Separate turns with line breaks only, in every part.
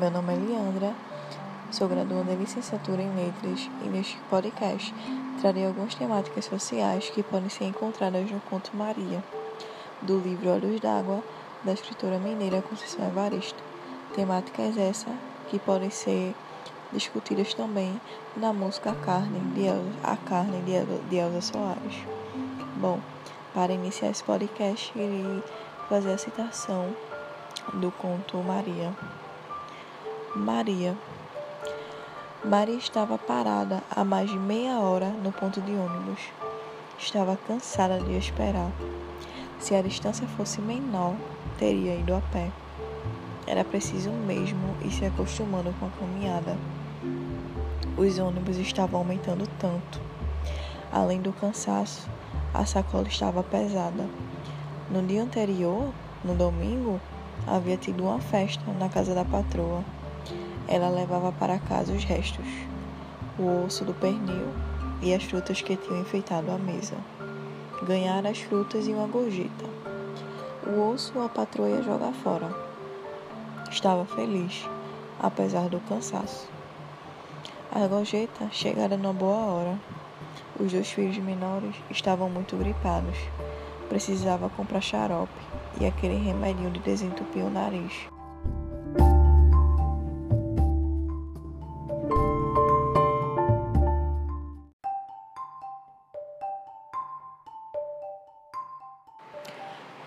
Meu nome é Leandra, sou graduanda em licenciatura em Letras e neste podcast trarei algumas temáticas sociais que podem ser encontradas no Conto Maria, do livro Olhos d'Água, da escritora mineira Conceição Evaristo. Temáticas essas que podem ser discutidas também na música Carne de Elza, A Carne de Elza Soares. Bom, para iniciar esse podcast, irei fazer a citação do conto Maria. Maria. Maria estava parada há mais de meia hora no ponto de ônibus. Estava cansada de esperar. Se a distância fosse menor, teria ido a pé. Era preciso mesmo ir se acostumando com a caminhada. Os ônibus estavam aumentando tanto. Além do cansaço, a sacola estava pesada. No dia anterior, no domingo, havia tido uma festa na casa da patroa. Ela levava para casa os restos, o osso do pernil e as frutas que tinham enfeitado a mesa. Ganhara as frutas e uma gorjeta. O osso a patroa ia jogar fora. Estava feliz, apesar do cansaço. A gorjeta chegara numa boa hora. Os dois filhos menores estavam muito gripados. Precisava comprar xarope e aquele remedinho de desentupir o nariz.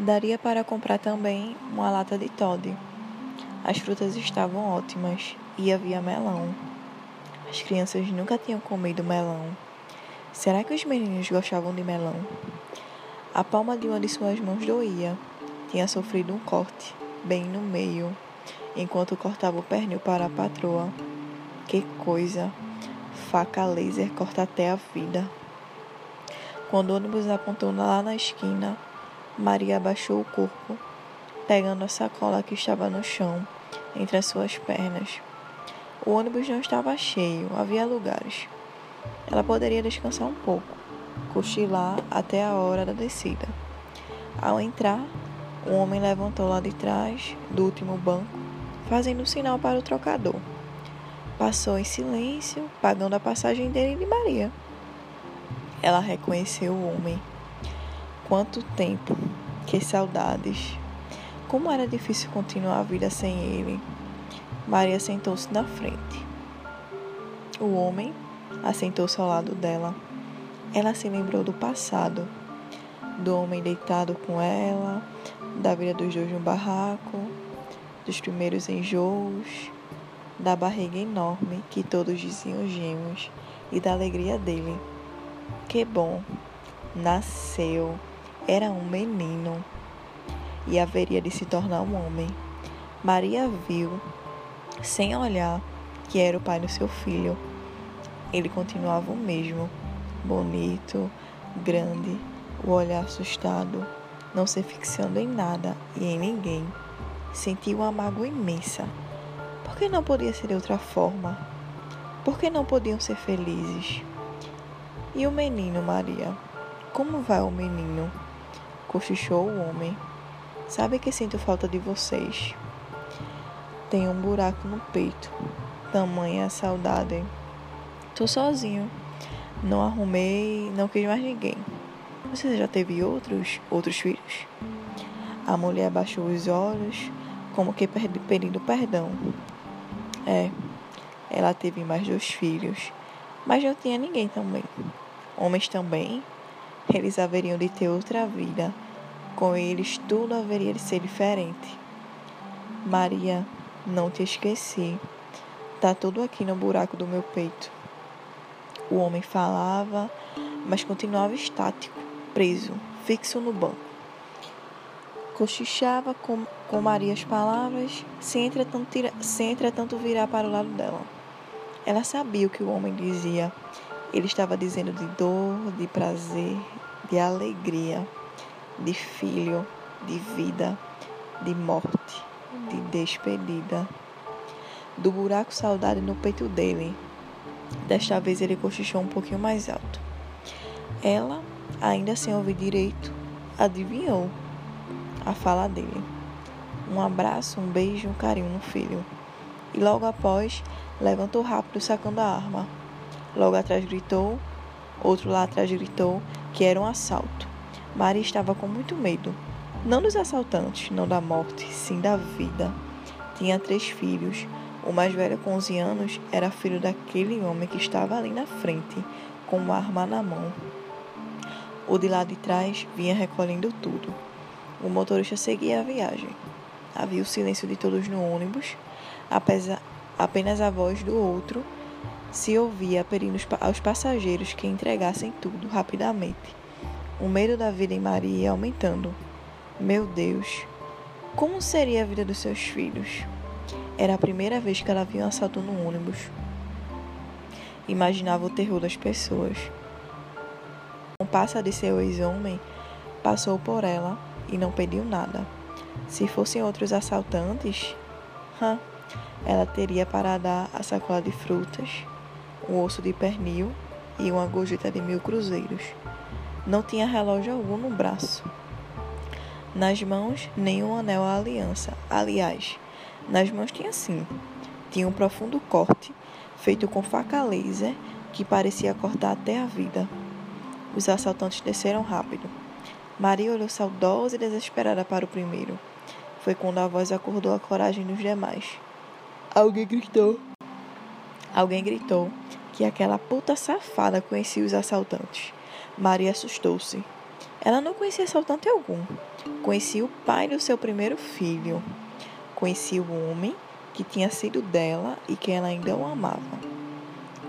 Daria para comprar também uma lata de Todd. As frutas estavam ótimas e havia melão. As crianças nunca tinham comido melão. Será que os meninos gostavam de melão? A palma de uma de suas mãos doía. Tinha sofrido um corte, bem no meio, enquanto cortava o pernil para a patroa. Que coisa! Faca laser corta até a vida. Quando o ônibus apontou lá na esquina, Maria abaixou o corpo, pegando a sacola que estava no chão, entre as suas pernas. O ônibus não estava cheio, havia lugares. Ela poderia descansar um pouco, cochilar até a hora da descida. Ao entrar, um homem levantou lá de trás do último banco, fazendo um sinal para o trocador. Passou em silêncio, pagando a passagem dele e de Maria. Ela reconheceu o homem. Quanto tempo, que saudades. Como era difícil continuar a vida sem ele. Maria sentou-se na frente. O homem assentou-se ao lado dela. Ela se lembrou do passado, do homem deitado com ela, da vida dos dois no barraco, dos primeiros enjoos, da barriga enorme que todos diziam gêmeos e da alegria dele. Que bom! Nasceu, era um menino e haveria de se tornar um homem. Maria viu, sem olhar, que era o pai do seu filho ele continuava o mesmo, bonito, grande, o olhar assustado, não se fixando em nada e em ninguém. Sentiu uma mágoa imensa. Por que não podia ser de outra forma? Por que não podiam ser felizes? E o menino, Maria? Como vai o menino? Cochichou o homem. Sabe que sinto falta de vocês. Tenho um buraco no peito. Tamanha saudade. Tô sozinho. Não arrumei, não quis mais ninguém. Você já teve outros, outros filhos? A mulher abaixou os olhos, como que pedindo perdão. É, ela teve mais dois filhos, mas não tinha ninguém também. Homens também, eles haveriam de ter outra vida. Com eles tudo haveria de ser diferente. Maria, não te esqueci. Tá tudo aqui no buraco do meu peito. O homem falava, mas continuava estático, preso, fixo no banco. Cochichava com, com Maria as palavras, sem entretanto, tira, sem entretanto virar para o lado dela. Ela sabia o que o homem dizia. Ele estava dizendo de dor, de prazer, de alegria, de filho, de vida, de morte, de despedida. Do buraco saudade no peito dele, Desta vez ele cochichou um pouquinho mais alto. Ela, ainda sem ouvir direito, adivinhou a fala dele. Um abraço, um beijo um carinho no filho. E logo após, levantou rápido sacando a arma. Logo atrás gritou, outro lá atrás gritou que era um assalto. Maria estava com muito medo. Não dos assaltantes, não da morte, sim da vida. Tinha três filhos. O mais velho, com 11 anos, era filho daquele homem que estava ali na frente, com uma arma na mão. O de lá de trás vinha recolhendo tudo. O motorista seguia a viagem. Havia o silêncio de todos no ônibus, apesar, apenas a voz do outro se ouvia pedindo aos passageiros que entregassem tudo rapidamente. O medo da vida em Maria ia aumentando. Meu Deus, como seria a vida dos seus filhos? Era a primeira vez que ela via um assalto no ônibus. Imaginava o terror das pessoas passa de seu ex-homem, passou por ela e não pediu nada. Se fossem outros assaltantes, hum, ela teria para dar a sacola de frutas, um osso de pernil e uma gorjeta de mil cruzeiros. Não tinha relógio algum no braço. Nas mãos, nenhum anel à aliança. Aliás, nas mãos tinha sim. Tinha um profundo corte, feito com faca laser, que parecia cortar até a vida. Os assaltantes desceram rápido. Maria olhou saudosa e desesperada para o primeiro. Foi quando a voz acordou a coragem dos demais. Alguém gritou. Alguém gritou que aquela puta safada conhecia os assaltantes. Maria assustou-se. Ela não conhecia assaltante algum. Conhecia o pai do seu primeiro filho. Conhecia o homem que tinha sido dela e que ela ainda o amava.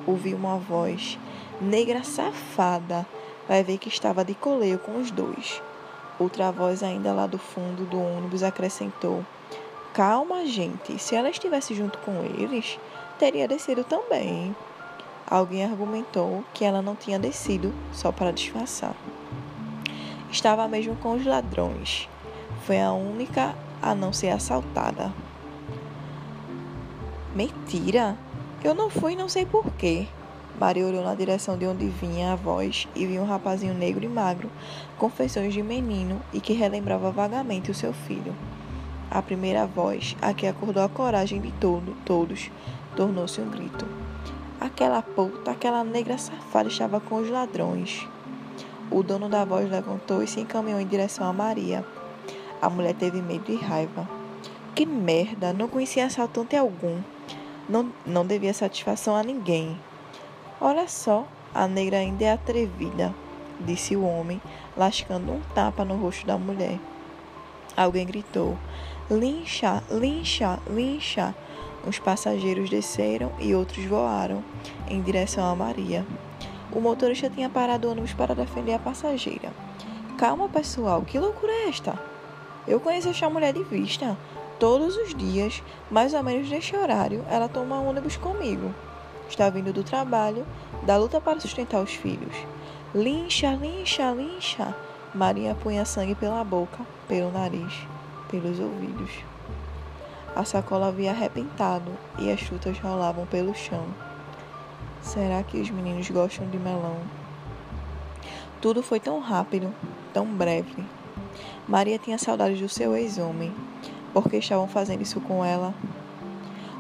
Ouviu uma voz negra safada vai ver que estava de coleio com os dois. Outra voz, ainda lá do fundo do ônibus, acrescentou: Calma, gente, se ela estivesse junto com eles, teria descido também. Alguém argumentou que ela não tinha descido só para disfarçar. Estava mesmo com os ladrões. Foi a única a não ser assaltada. Mentira! Eu não fui, não sei porquê. Maria olhou na direção de onde vinha a voz e viu um rapazinho negro e magro, com feições de menino e que relembrava vagamente o seu filho. A primeira voz, a que acordou a coragem de todo, todos, tornou-se um grito. Aquela puta, aquela negra safada estava com os ladrões. O dono da voz levantou e se encaminhou em direção a Maria. A mulher teve medo e raiva. Que merda! Não conhecia assaltante algum. Não, não devia satisfação a ninguém. Olha só, a negra ainda é atrevida, disse o homem, lascando um tapa no rosto da mulher. Alguém gritou: Lincha, lincha, lincha. Os passageiros desceram e outros voaram em direção a Maria. O motorista tinha parado o ônibus para defender a passageira. Calma, pessoal, que loucura é esta? Eu conheço esta mulher de vista. Todos os dias, mais ou menos neste horário, ela toma ônibus comigo. Está vindo do trabalho, da luta para sustentar os filhos. Lincha, lincha, lincha. Maria punha sangue pela boca, pelo nariz, pelos ouvidos. A sacola havia arrebentado e as frutas rolavam pelo chão. Será que os meninos gostam de melão? Tudo foi tão rápido, tão breve. Maria tinha saudades do seu ex-homem. Por que estavam fazendo isso com ela?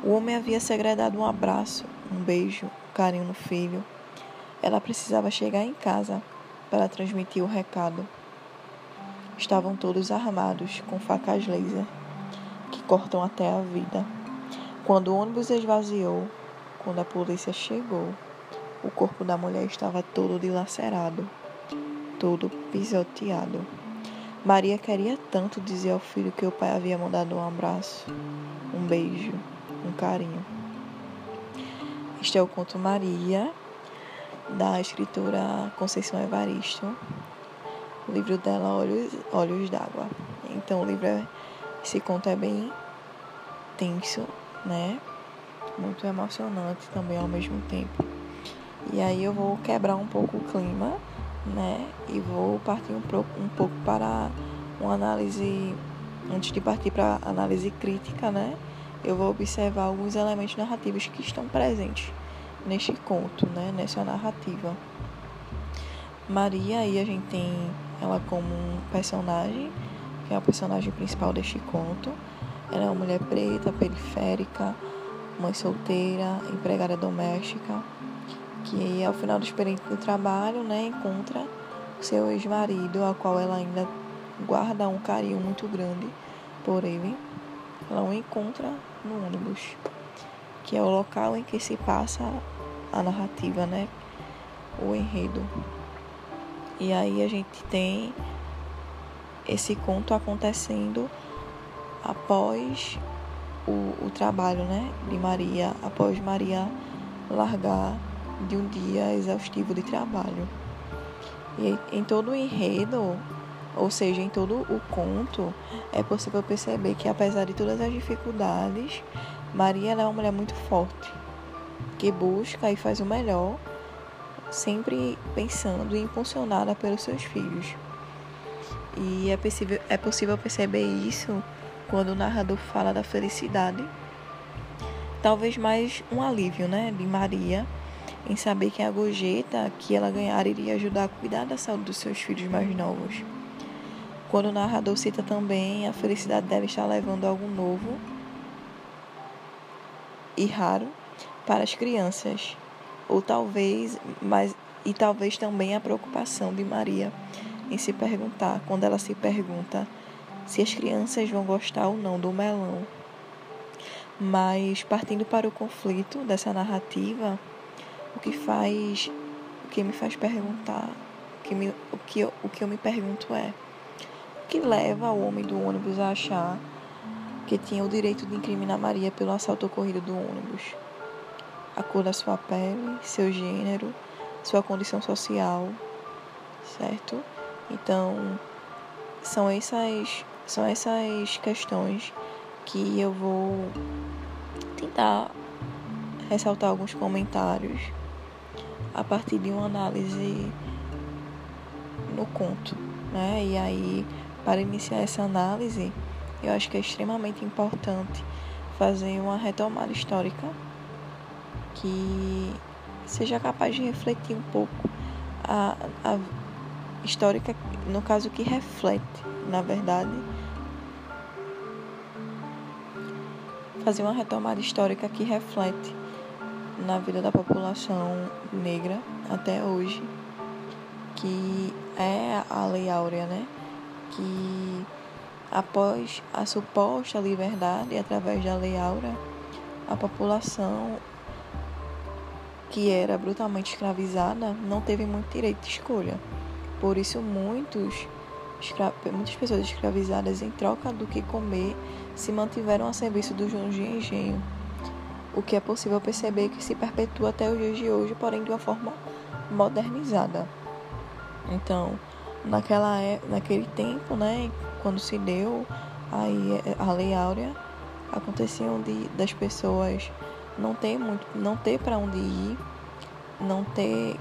O homem havia segredado um abraço, um beijo, um carinho no filho. Ela precisava chegar em casa para transmitir o recado. Estavam todos armados com facas laser cortam até a vida. Quando o ônibus esvaziou, quando a polícia chegou, o corpo da mulher estava todo dilacerado, todo pisoteado. Maria queria tanto dizer ao filho que o pai havia mandado um abraço, um beijo, um carinho. Este é o conto Maria, da escritora Conceição Evaristo. O livro dela, Olhos, Olhos d'Água. Então, o livro é, esse conto é bem tenso, né? Muito emocionante também ao mesmo tempo. E aí eu vou quebrar um pouco o clima, né? E vou partir um, pouco, um pouco para uma análise, antes de partir para análise crítica, né? eu vou observar alguns elementos narrativos que estão presentes neste conto, né, nessa narrativa. Maria aí a gente tem ela como um personagem, é o personagem principal deste conto. Ela é uma mulher preta, periférica, mãe solteira, empregada doméstica, que ao final do experiência do trabalho, né, encontra seu ex-marido, ao qual ela ainda guarda um carinho muito grande por ele. Ela o encontra no ônibus, que é o local em que se passa a narrativa, né, o enredo. E aí a gente tem esse conto acontecendo após o, o trabalho né, de Maria, após Maria largar de um dia exaustivo de trabalho. E em todo o enredo, ou seja, em todo o conto, é possível perceber que apesar de todas as dificuldades, Maria é uma mulher muito forte, que busca e faz o melhor, sempre pensando e impulsionada pelos seus filhos. E é possível, é possível perceber isso quando o narrador fala da felicidade. Talvez mais um alívio, né, de Maria em saber que a gorjeta que ela ganhar iria ajudar a cuidar da saúde dos seus filhos mais novos. Quando o narrador cita também a felicidade deve estar levando algo novo e raro para as crianças, ou talvez, mas e talvez também a preocupação de Maria em se perguntar, quando ela se pergunta se as crianças vão gostar ou não do melão. Mas partindo para o conflito dessa narrativa, o que faz, o que me faz perguntar, o que, me, o que, eu, o que eu me pergunto é, o que leva o homem do ônibus a achar que tinha o direito de incriminar Maria pelo assalto ocorrido do ônibus? A cor da sua pele, seu gênero, sua condição social, certo? Então, são essas, são essas questões que eu vou tentar ressaltar alguns comentários a partir de uma análise no conto, né? E aí, para iniciar essa análise, eu acho que é extremamente importante fazer uma retomada histórica que seja capaz de refletir um pouco a, a histórica, no caso que reflete, na verdade, fazer uma retomada histórica que reflete na vida da população negra até hoje, que é a Lei Áurea, né? Que após a suposta liberdade através da Lei Áurea, a população que era brutalmente escravizada não teve muito direito de escolha. Por isso, muitos, muitas pessoas escravizadas, em troca do que comer, se mantiveram a serviço dos donos de engenho, o que é possível perceber que se perpetua até os dias de hoje, porém de uma forma modernizada. Então, naquela, é, naquele tempo, né, quando se deu aí a Lei Áurea, aconteciam de, das pessoas não ter muito, não ter para onde ir, não ter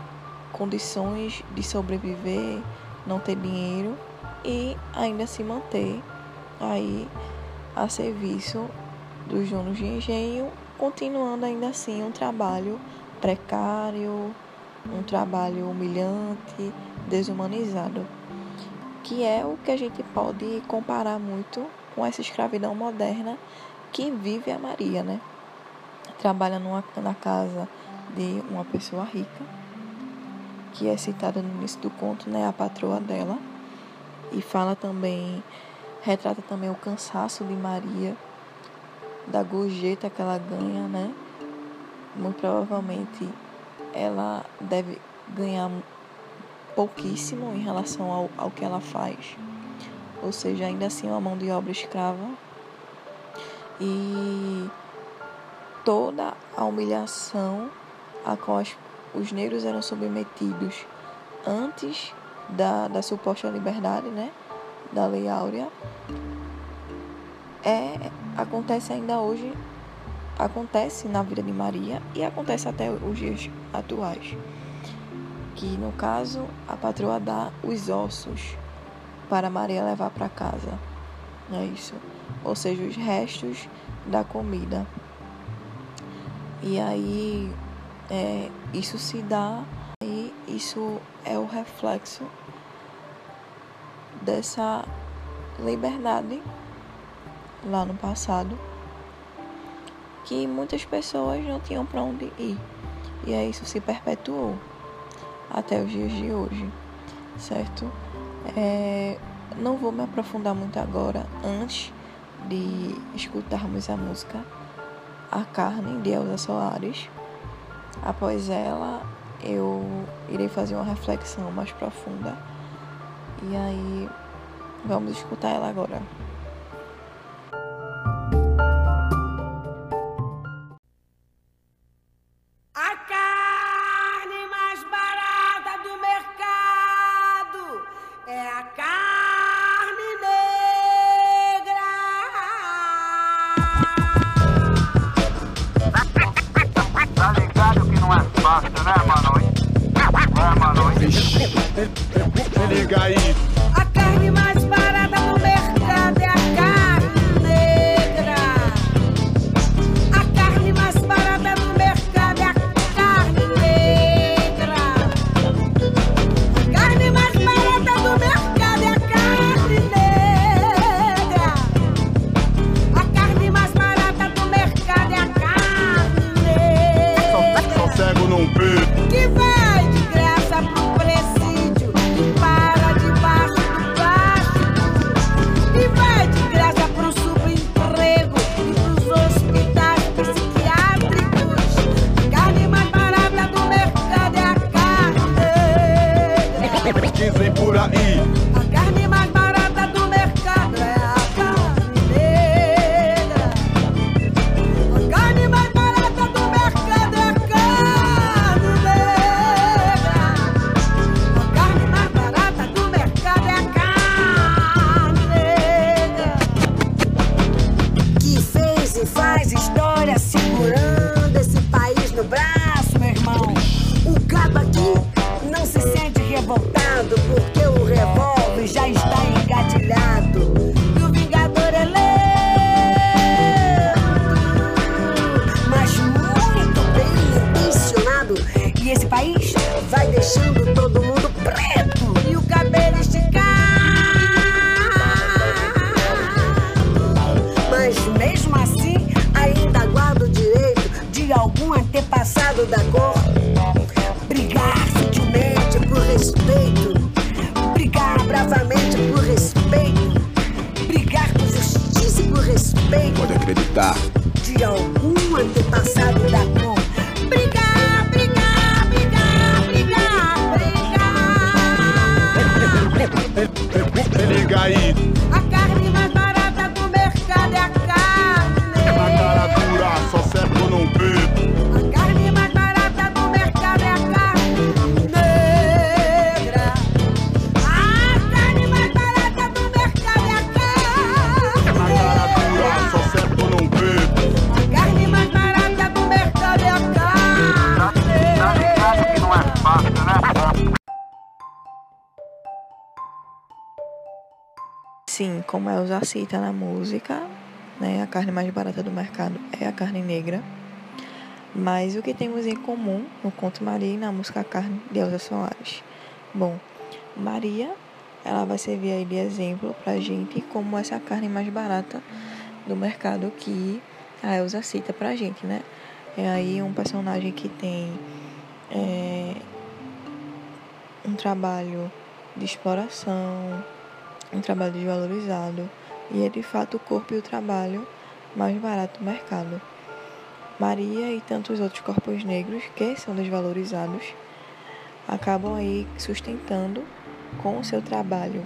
condições de sobreviver, não ter dinheiro e ainda se manter aí a serviço dos donos de engenho, continuando ainda assim um trabalho precário, um trabalho humilhante, desumanizado, que é o que a gente pode comparar muito com essa escravidão moderna que vive a Maria, né? Trabalha numa, na casa de uma pessoa rica que é citada no início do conto, né, a patroa dela, e fala também, retrata também o cansaço de Maria, da gorjeta que ela ganha, né? Muito provavelmente ela deve ganhar pouquíssimo em relação ao, ao que ela faz, ou seja, ainda assim é uma mão de obra escrava. E toda a humilhação a qual as os negros eram submetidos antes da, da suposta liberdade, né, da Lei Áurea, é, acontece ainda hoje, acontece na vida de Maria e acontece até os dias atuais. Que no caso a patroa dá os ossos para Maria levar para casa. É isso? Ou seja, os restos da comida. E aí é, isso se dá e isso é o reflexo dessa liberdade
lá no passado que muitas pessoas não tinham para onde ir. E aí isso se perpetuou até os dias de hoje, certo? É, não vou me aprofundar muito agora, antes de escutarmos a música A Carne de Elza Soares. Após ela, eu irei fazer uma reflexão mais profunda. E aí, vamos escutar ela agora. Como Elza cita na música, né, a carne mais barata do mercado é a carne negra. Mas o que temos em comum no Conto Maria e na música Carne de Elza Soares? Bom, Maria, ela vai servir aí de exemplo pra gente como essa carne mais barata do mercado que a Elza cita pra gente, né? É aí um personagem que tem é, um trabalho de exploração, um trabalho desvalorizado e é de fato o corpo e o trabalho mais barato do mercado. Maria e tantos outros corpos negros que são desvalorizados acabam aí sustentando com o seu trabalho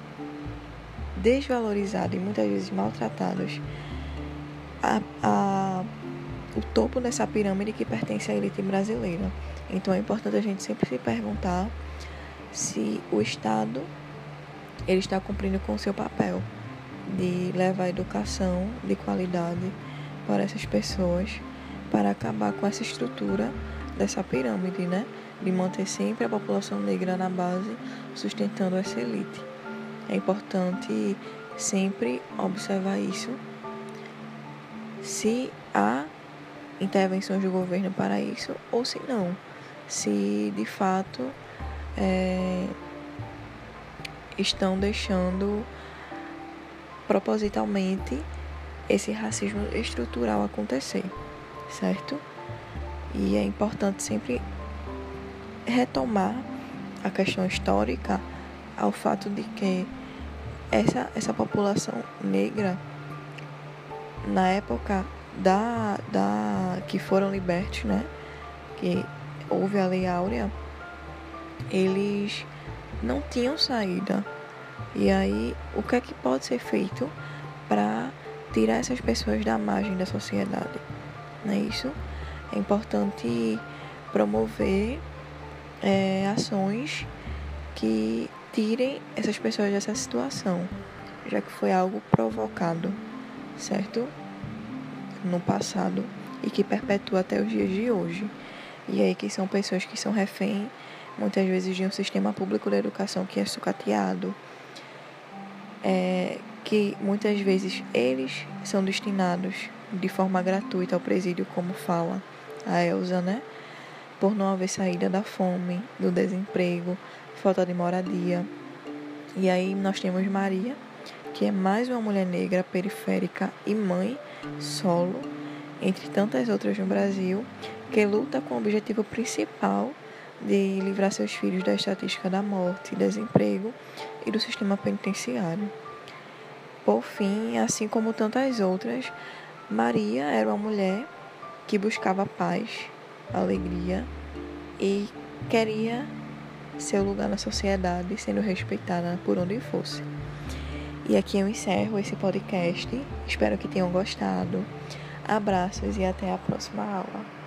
desvalorizado e muitas vezes maltratados a, a, o topo dessa pirâmide que pertence à elite brasileira. Então é importante a gente sempre se perguntar se o Estado ele está cumprindo com o seu papel de levar educação de qualidade para essas pessoas, para acabar com essa estrutura dessa pirâmide, né? De manter sempre a população negra na base, sustentando essa elite. É importante sempre observar isso. Se há intervenções do governo para isso ou se não. Se de fato é, estão deixando propositalmente
esse racismo estrutural acontecer, certo? E é importante sempre retomar a questão histórica ao fato de que essa, essa população negra, na época da, da que foram libertos, né? Que houve a Lei Áurea, eles não tinham saída. E aí, o que é que pode ser feito para tirar essas pessoas da margem da sociedade? Não é isso? É importante promover é, ações que tirem essas pessoas dessa situação, já que foi algo provocado, certo? No passado e que perpetua até os dias de hoje. E aí que são pessoas que são refém muitas vezes de um sistema público de educação que é sucateado, é, que muitas vezes eles são destinados de forma gratuita ao presídio, como fala a Elsa, né? Por não haver saída da fome, do desemprego, falta de moradia. E aí nós temos Maria, que é mais uma mulher negra periférica e mãe solo, entre tantas outras no Brasil, que luta com o objetivo principal de livrar seus filhos da estatística da morte, desemprego e do sistema penitenciário. Por fim, assim como tantas outras, Maria era uma mulher que buscava paz, alegria e queria seu lugar na sociedade sendo respeitada por onde fosse. E aqui eu encerro esse podcast. Espero que tenham gostado. Abraços e até a próxima aula.